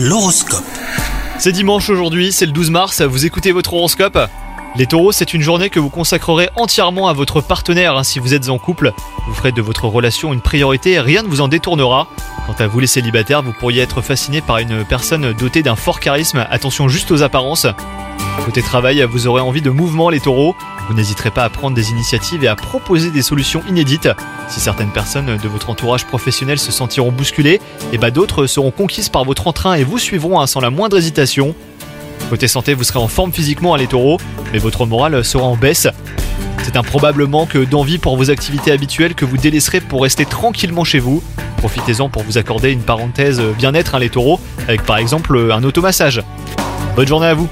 L'horoscope. C'est dimanche aujourd'hui, c'est le 12 mars, vous écoutez votre horoscope? Les taureaux, c'est une journée que vous consacrerez entièrement à votre partenaire hein, si vous êtes en couple. Vous ferez de votre relation une priorité rien ne vous en détournera. Quant à vous les célibataires, vous pourriez être fasciné par une personne dotée d'un fort charisme, attention juste aux apparences. Côté travail, vous aurez envie de mouvement les taureaux. Vous n'hésiterez pas à prendre des initiatives et à proposer des solutions inédites. Si certaines personnes de votre entourage professionnel se sentiront bousculées, et bah d'autres seront conquises par votre entrain et vous suivront hein, sans la moindre hésitation. Côté santé, vous serez en forme physiquement à les taureaux, mais votre morale sera en baisse. C'est un probable manque d'envie pour vos activités habituelles que vous délaisserez pour rester tranquillement chez vous. Profitez-en pour vous accorder une parenthèse bien-être, hein, les taureaux, avec par exemple un automassage. Bonne journée à vous